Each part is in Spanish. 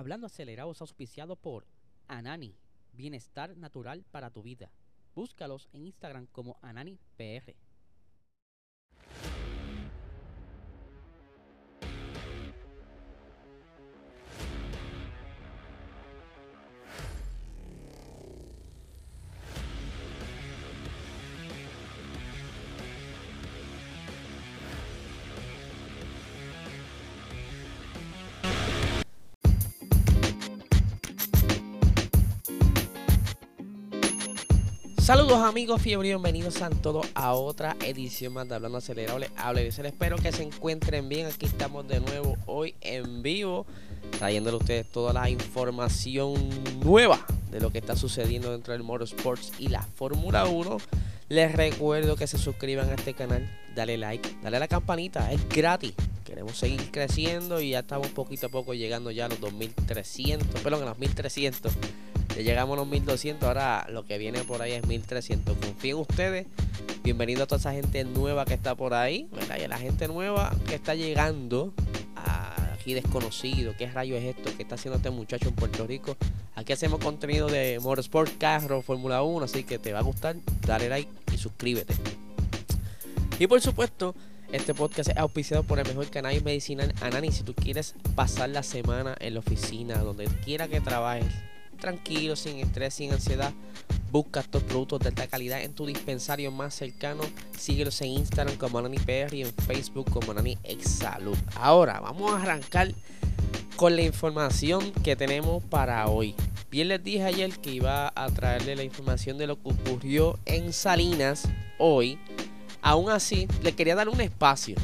Hablando acelerado es auspiciado por Anani, bienestar natural para tu vida. Búscalos en Instagram como AnaniPR. Saludos amigos fiebre y bienvenidos a todos a otra edición más de Hablando Acelerable. Hable y espero que se encuentren bien. Aquí estamos de nuevo hoy en vivo, trayéndole a ustedes toda la información nueva de lo que está sucediendo dentro del Motorsports y la Fórmula 1. Les recuerdo que se suscriban a este canal, dale like, dale a la campanita, es gratis. Queremos seguir creciendo y ya estamos poquito a poco llegando ya a los 2300, perdón, a los 1300 ya llegamos a los 1200, ahora lo que viene por ahí es 1300. Confío en ustedes. Bienvenido a toda esa gente nueva que está por ahí, ¿verdad? Y a la gente nueva que está llegando aquí desconocido. ¿Qué rayo es esto que está haciendo este muchacho en Puerto Rico? Aquí hacemos contenido de Motorsport, carro, Fórmula 1, así que te va a gustar. Dale like y suscríbete. Y por supuesto, este podcast es auspiciado por el mejor canal medicinal Anani. Si tú quieres pasar la semana en la oficina, donde quiera que trabajes, tranquilo, sin estrés, sin ansiedad. Busca estos productos de alta calidad en tu dispensario más cercano. Síguelos en Instagram como PR y en Facebook como Nani Exalud. Ahora vamos a arrancar con la información que tenemos para hoy. Bien les dije ayer que iba a traerle la información de lo que ocurrió en Salinas hoy. Aún así, le quería dar un espacio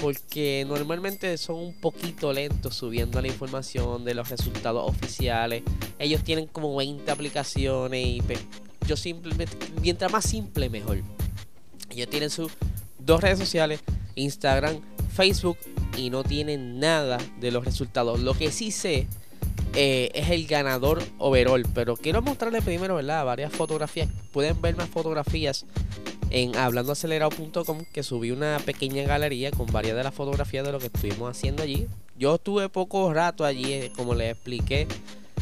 porque normalmente son un poquito lentos subiendo la información de los resultados oficiales. Ellos tienen como 20 aplicaciones y yo simplemente, mientras más simple mejor. Ellos tienen sus dos redes sociales, Instagram, Facebook y no tienen nada de los resultados. Lo que sí sé eh, es el ganador overall, pero quiero mostrarles primero, ¿verdad? Varias fotografías. Pueden ver más fotografías en hablandoacelerado.com que subí una pequeña galería con varias de las fotografías de lo que estuvimos haciendo allí. Yo estuve poco rato allí, eh, como les expliqué.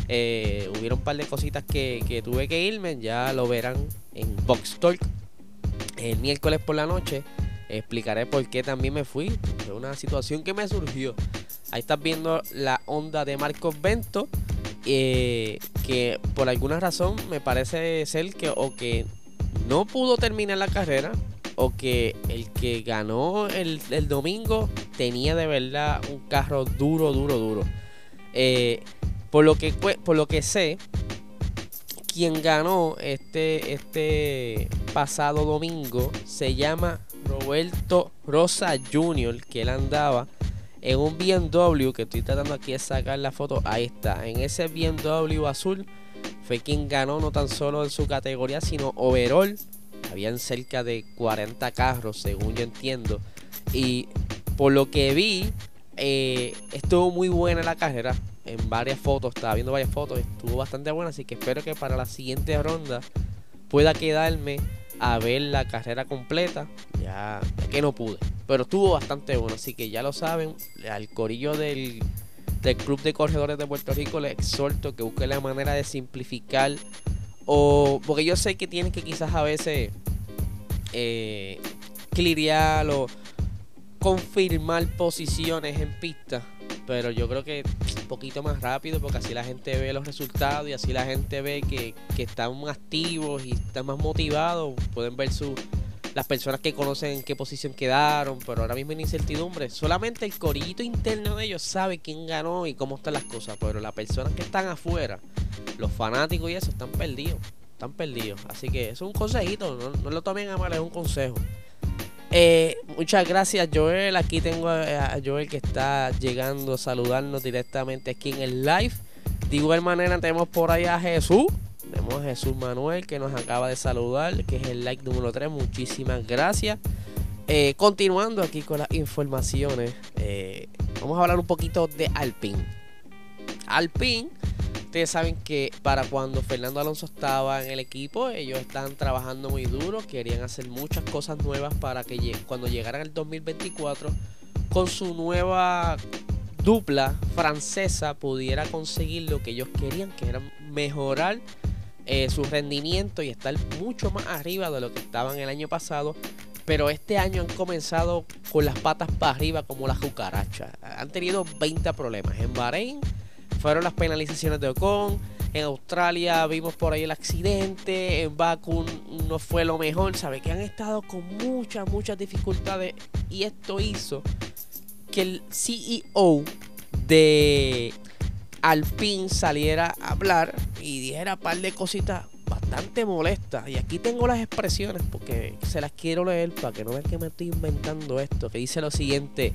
Eh, hubieron un par de cositas que, tuve que irme, ya lo verán en Box Talk el miércoles por la noche. Explicaré por qué también me fui. Fue una situación que me surgió. Ahí estás viendo la onda de Marcos Bento. Eh, que por alguna razón me parece ser que o que no pudo terminar la carrera o que el que ganó el, domingo tenía de verdad un carro duro, duro, duro. Eh, por, lo que, por lo que sé, quien ganó este, este pasado domingo se llama Roberto Rosa Jr., que él andaba en un BMW, que estoy tratando aquí de sacar la foto, ahí está, en ese BMW azul fue quien ganó no tan solo en su categoría, sino overall. Habían cerca de 40 carros, según yo entiendo. Y por lo que vi, eh, estuvo muy buena la carrera. En varias fotos, estaba viendo varias fotos, estuvo bastante buena. Así que espero que para la siguiente ronda pueda quedarme a ver la carrera completa. Ya, ya que no pude, pero estuvo bastante bueno. Así que ya lo saben, al corillo del del Club de Corredores de Puerto Rico, les exhorto que busquen la manera de simplificar o porque yo sé que tienen que quizás a veces eh, o confirmar posiciones en pista, pero yo creo que un poquito más rápido porque así la gente ve los resultados y así la gente ve que, que están activos y están más motivados, pueden ver su las personas que conocen en qué posición quedaron, pero ahora mismo en incertidumbre. Solamente el corillito interno de ellos sabe quién ganó y cómo están las cosas, pero las personas que están afuera, los fanáticos y eso, están perdidos. Están perdidos. Así que es un consejito, no, lo tomen a mal, es un consejo. Eh, muchas gracias Joel. Aquí tengo a Joel que está llegando a saludarnos directamente aquí en el live. De igual manera tenemos por ahí a Jesús. Tenemos a Jesús Manuel que nos acaba de saludar, que es el like número 3. Muchísimas gracias. Eh, continuando aquí con las informaciones, eh, vamos a hablar un poquito de Alpine. Alpine, ustedes saben que para cuando Fernando Alonso estaba en el equipo, ellos estaban trabajando muy duro, querían hacer muchas cosas nuevas para que cuando llegaran el 2024, con su nueva dupla francesa pudiera conseguir lo que ellos querían, que era mejorar eh, su rendimiento y estar mucho más arriba de lo que estaban el año pasado. Pero este año han comenzado con las patas para arriba como las cucarachas. Han tenido 20 problemas. En Bahrein fueron las penalizaciones de Ocon. En Australia vimos por ahí el accidente. En Baku no fue lo mejor. Sabe que han estado con muchas, muchas dificultades. Y esto hizo que el CEO de Alpine saliera a hablar y dijera un par de cositas bastante molestas. Y aquí tengo las expresiones porque se las quiero leer para que no vean que me estoy inventando esto. Que dice lo siguiente.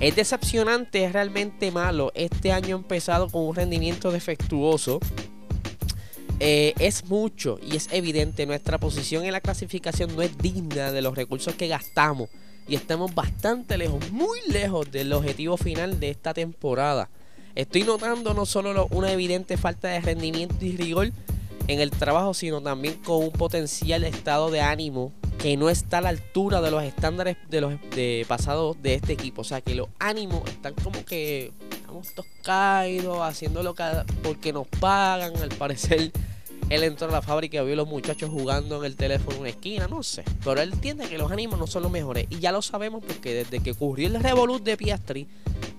Es decepcionante, es realmente malo. Este año empezado con un rendimiento defectuoso. Eh, es mucho y es evidente. Nuestra posición en la clasificación no es digna de los recursos que gastamos. Y estamos bastante lejos, muy lejos del objetivo final de esta temporada. Estoy notando no solo una evidente falta de rendimiento y rigor en el trabajo, sino también con un potencial estado de ánimo que no está a la altura de los estándares de los de pasados de este equipo. O sea que los ánimos están como que estamos todos caídos, haciéndolo porque nos pagan. Al parecer, él entró a la fábrica y vio a los muchachos jugando en el teléfono en una esquina, no sé. Pero él entiende que los ánimos no son los mejores. Y ya lo sabemos porque desde que ocurrió el revolut de Piastri,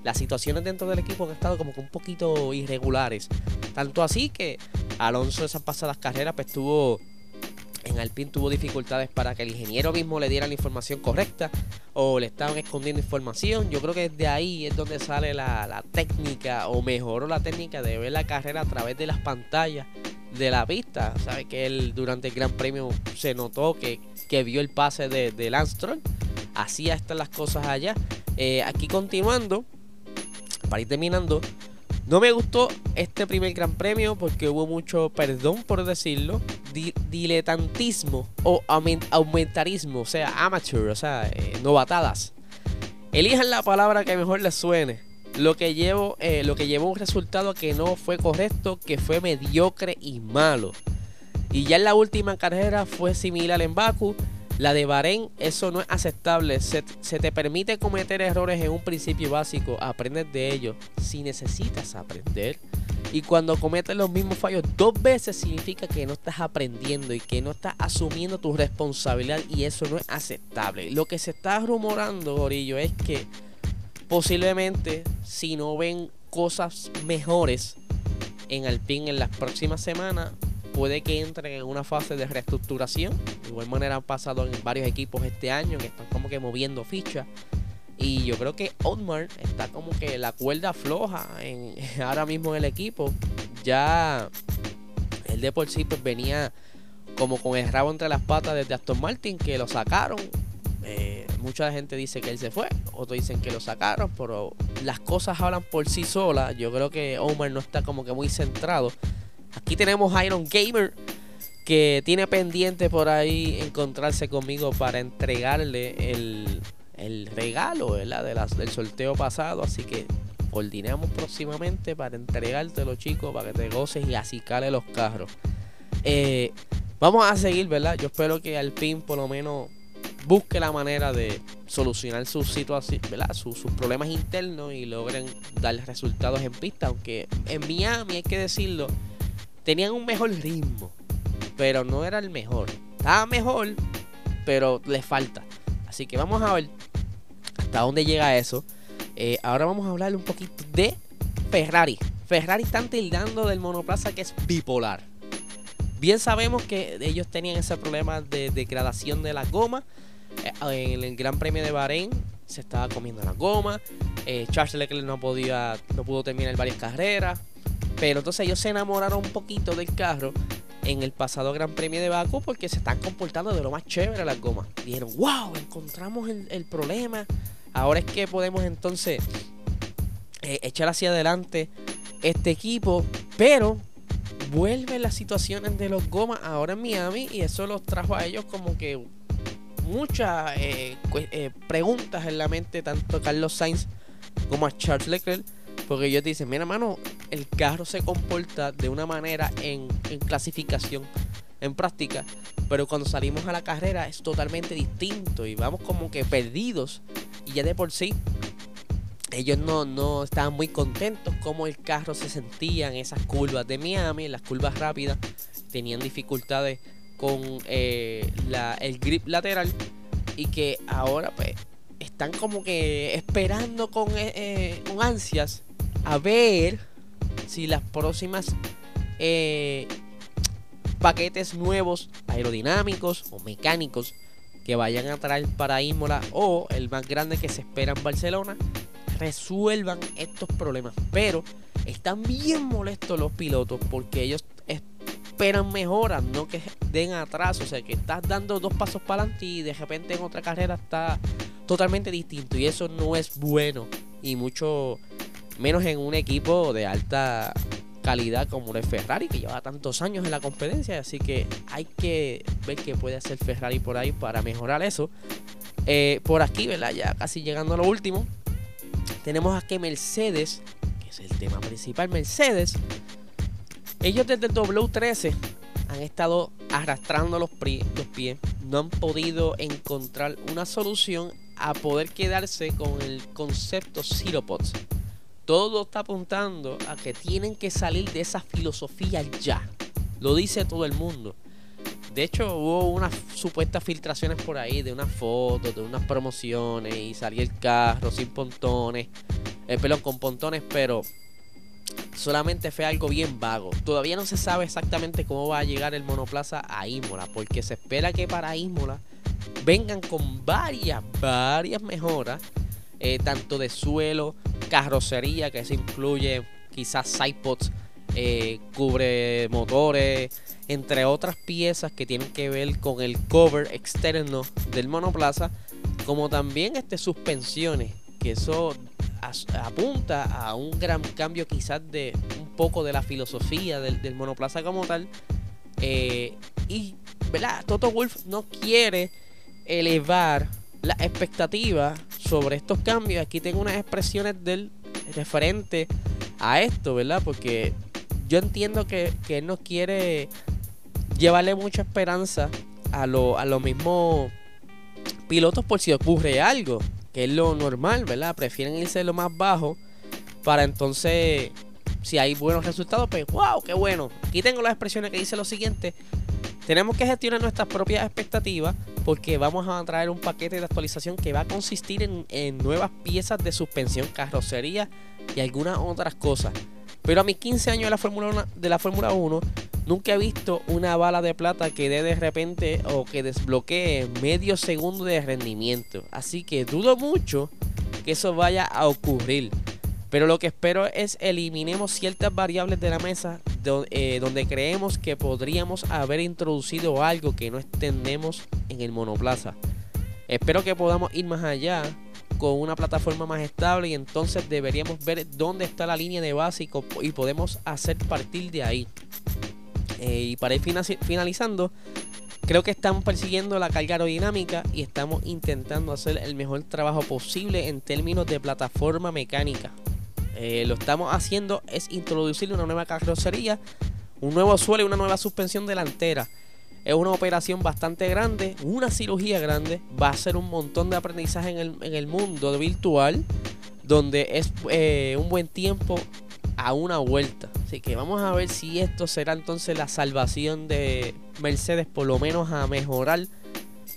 las situaciones dentro del equipo han estado como que un poquito irregulares. Tanto así que Alonso esas pasadas carreras pues tuvo en Alpine tuvo dificultades para que el ingeniero mismo le diera la información correcta o le estaban escondiendo información. Yo creo que desde ahí es donde sale la, técnica o mejoró la técnica de ver la carrera a través de las pantallas de la pista. Sabe que él durante el Gran Premio se notó que, vio el pase de, de Lance Así están las cosas allá. Eh, aquí continuando, para ir terminando, no me gustó este primer gran premio porque hubo mucho, perdón por decirlo, diletantismo o aumentarismo, o sea, amateur, o sea, eh, novatadas. Elijan la palabra que mejor les suene. Lo que, llevo, eh, lo que llevó un resultado que no fue correcto, que fue mediocre y malo. Y ya en la última carrera fue similar en Baku. La de Bahrein, eso no es aceptable. Se, te permite cometer errores en un principio básico. Aprendes de ellos si necesitas aprender. Y cuando cometes los mismos fallos dos veces significa que no estás aprendiendo y que no estás asumiendo tu responsabilidad y eso no es aceptable. Lo que se está rumorando, Gorillo, es que posiblemente si no ven cosas mejores en Alpine en las próximas semanas, puede que entren en una fase de reestructuración. De igual manera han pasado en varios equipos este año que están como que moviendo fichas. Y yo creo que Otmar está como que la cuerda floja ahora mismo en el equipo. Ya el de por sí pues venía como con el rabo entre las patas desde Aston Martin que lo sacaron. Eh, mucha gente dice que él se fue, otros dicen que lo sacaron, pero las cosas hablan por sí solas. Yo creo que Omar no está como que muy centrado Aquí tenemos Iron Gamer que tiene pendiente por ahí encontrarse conmigo para entregarle el, regalo De las, del sorteo pasado. Así que coordinamos próximamente para entregártelo, chicos, para que te goces y así cale los carros. Eh, vamos a seguir, ¿verdad? Yo espero que Alpine por lo menos busque la manera de solucionar sus situaciones, ¿verdad? Sus, sus, problemas internos y logren dar resultados en pista. Aunque en Miami hay que decirlo, tenían un mejor ritmo, pero no era el mejor. Estaba mejor, pero le falta. Así que vamos a ver hasta dónde llega eso. Eh, ahora vamos a hablar un poquito de Ferrari. Ferrari están tildando del monoplaza que es bipolar. Bien sabemos que ellos tenían ese problema de degradación de la goma. Eh, en el Gran Premio de Bahrein se estaba comiendo la goma. Eh, Charles Leclerc no podía, no pudo terminar varias carreras. Pero entonces ellos se enamoraron un poquito del carro en el pasado Gran Premio de Baku porque se están comportando de lo más chévere las gomas. Dijeron, wow, encontramos el, problema. Ahora es que podemos entonces eh, echar hacia adelante este equipo. Pero vuelven las situaciones de los gomas ahora en Miami y eso los trajo a ellos como que muchas eh, eh, preguntas en la mente, tanto Carlos Sainz como a Charles Leclerc porque ellos dicen, mira, mano, el carro se comporta de una manera en, clasificación, en práctica, pero cuando salimos a la carrera es totalmente distinto y vamos como que perdidos. Y ya de por sí, ellos no, no estaban muy contentos como el carro se sentía en esas curvas de Miami, en las curvas rápidas. Tenían dificultades con eh, el grip lateral y que ahora pues están como que esperando con, eh, eh, con ansias a ver si las próximas paquetes nuevos aerodinámicos o mecánicos que vayan a traer para Imola o el más grande que se espera en Barcelona resuelvan estos problemas. Pero están bien molestos los pilotos porque ellos esperan mejoras, no que den atrás. O sea, que estás dando dos pasos para adelante y de repente en otra carrera está totalmente distinto. Y eso no es bueno. Y mucho menos en un equipo de alta calidad como el Ferrari, que lleva tantos años en la competencia. Así que hay que ver qué puede hacer Ferrari por ahí para mejorar eso. Eh, por aquí, ¿verdad? Ya casi llegando a lo último tenemos a Mercedes, que es el tema principal, Mercedes, ellos desde el W13 han estado arrastrando los, los pies, no han podido encontrar una solución a poder quedarse con el concepto Zero Pods. Todo está apuntando a que tienen que salir de esa filosofía ya. Lo dice todo el mundo. De hecho, hubo unas supuestas filtraciones por ahí de unas fotos, de unas promociones y salía el carro sin pontones, el pelón con pontones, pero solamente fue algo bien vago. Todavía no se sabe exactamente cómo va a llegar el monoplaza a Imola, porque se espera que para Imola vengan con varias, varias mejoras, eh, tanto de suelo, carrocería, que se incluye quizás sidepods, eh, cubre motores entre otras piezas que tienen que ver con el cover externo del monoplaza, como también este suspensiones, que eso apunta a un gran cambio quizás de un poco de la filosofía del, monoplaza como tal. Eh, y, ¿verdad? Toto Wolf no quiere elevar la expectativa sobre estos cambios. Aquí tengo unas expresiones del referente a esto, ¿verdad? Porque yo entiendo que, que él no quiere llevarle mucha esperanza a, lo, a los mismos pilotos por si ocurre algo, que es lo normal, ¿verdad? Prefieren irse lo más bajo para entonces, si hay buenos resultados, pues wow, qué bueno. Aquí tengo las expresiones que dice lo siguiente. Tenemos que gestionar nuestras propias expectativas porque vamos a traer un paquete de actualización que va a consistir en, en nuevas piezas de suspensión, carrocería y algunas otras cosas. Pero a mis 15 años de la Fórmula 1, de la Fórmula 1 nunca he visto una bala de plata que dé de repente o que desbloquee medio segundo de rendimiento. Así que dudo mucho que eso vaya a ocurrir. Pero lo que espero es eliminemos ciertas variables de la mesa eh, donde creemos que podríamos haber introducido algo que no extendemos en el monoplaza. Espero que podamos ir más allá con una plataforma más estable y entonces deberíamos ver dónde está la línea de base y, podemos hacer partir de ahí. Eh, y para ir finalizando, creo que estamos persiguiendo la carga aerodinámica y estamos intentando hacer el mejor trabajo posible en términos de plataforma mecánica. Eh, lo estamos haciendo es introducir una nueva carrocería, un nuevo suelo y una nueva suspensión delantera. Es una operación bastante grande, una cirugía grande. Va a ser un montón de aprendizaje en el, en el mundo virtual, donde es eh, un buen tiempo a una vuelta. Así que vamos a ver si esto será entonces la salvación de Mercedes, por lo menos a mejorar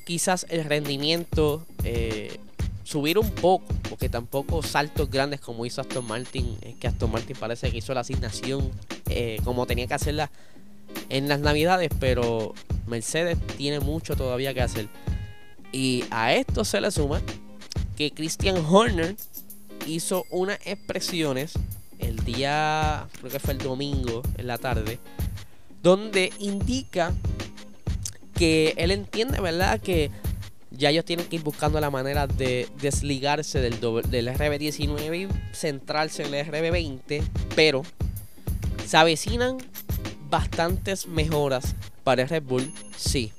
quizás el rendimiento, eh, subir un poco, porque tampoco saltos grandes como hizo Aston Martin. Es que Aston Martin parece que hizo la asignación eh, como tenía que hacerla en las navidades, pero Mercedes tiene mucho todavía que hacer. Y a esto se le suma que Christian Horner hizo unas expresiones el día, creo que fue el domingo en la tarde, donde indica que él entiende, ¿verdad? Que ya ellos tienen que ir buscando la manera de desligarse del, del RB19 y centrarse en el RB20, pero se avecinan bastantes mejoras para Red Bull, sí.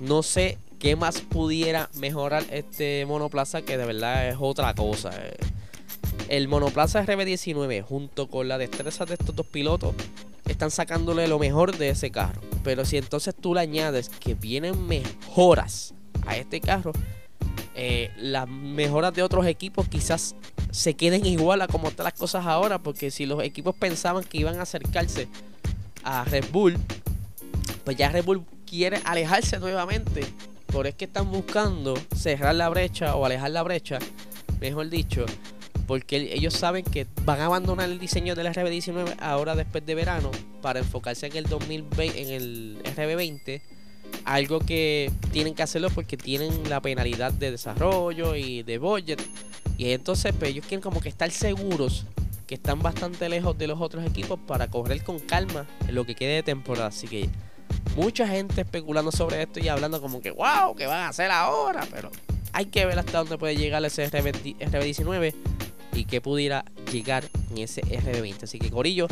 No sé qué más pudiera mejorar este monoplaza que de verdad es otra cosa. Eh. El monoplaza RB19 junto con la destreza de estos dos pilotos están sacándole lo mejor de ese carro. Pero si entonces tú le añades que vienen mejoras a este carro, eh, las mejoras de otros equipos quizás se queden igual a como están las cosas ahora, porque si los equipos pensaban que iban a acercarse a Red Bull, pues ya Red Bull quiere alejarse nuevamente. Por es que están buscando cerrar la brecha o alejar la brecha, mejor dicho, porque ellos saben que van a abandonar el diseño del RB19 ahora después de verano para enfocarse en el 2020, en el RB20 algo que tienen que hacerlo porque tienen la penalidad de desarrollo y de budget. Y entonces pues, ellos quieren como que estar seguros que están bastante lejos de los otros equipos para correr con calma en lo que quede de temporada. Así que mucha gente especulando sobre esto y hablando como que wow, ¿qué van a hacer ahora? Pero hay que ver hasta dónde puede llegar ese RB19 y que pudiera llegar en ese RB20. Así que Corillo,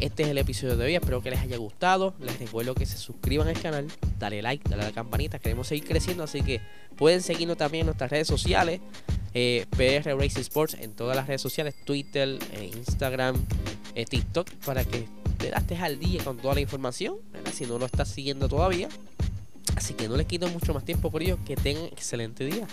este es el episodio de hoy. Espero que les haya gustado. Les recuerdo que se suscriban al canal, dale like, dale a la campanita. Queremos seguir creciendo, así que pueden seguirnos también en nuestras redes sociales. Eh, PR Racing Sports en todas las redes sociales, Twitter, eh, Instagram, eh, TikTok, para que te estés al día con toda la información, si no lo estás siguiendo todavía. Así que no les quito mucho más tiempo por ello, que tengan excelente día.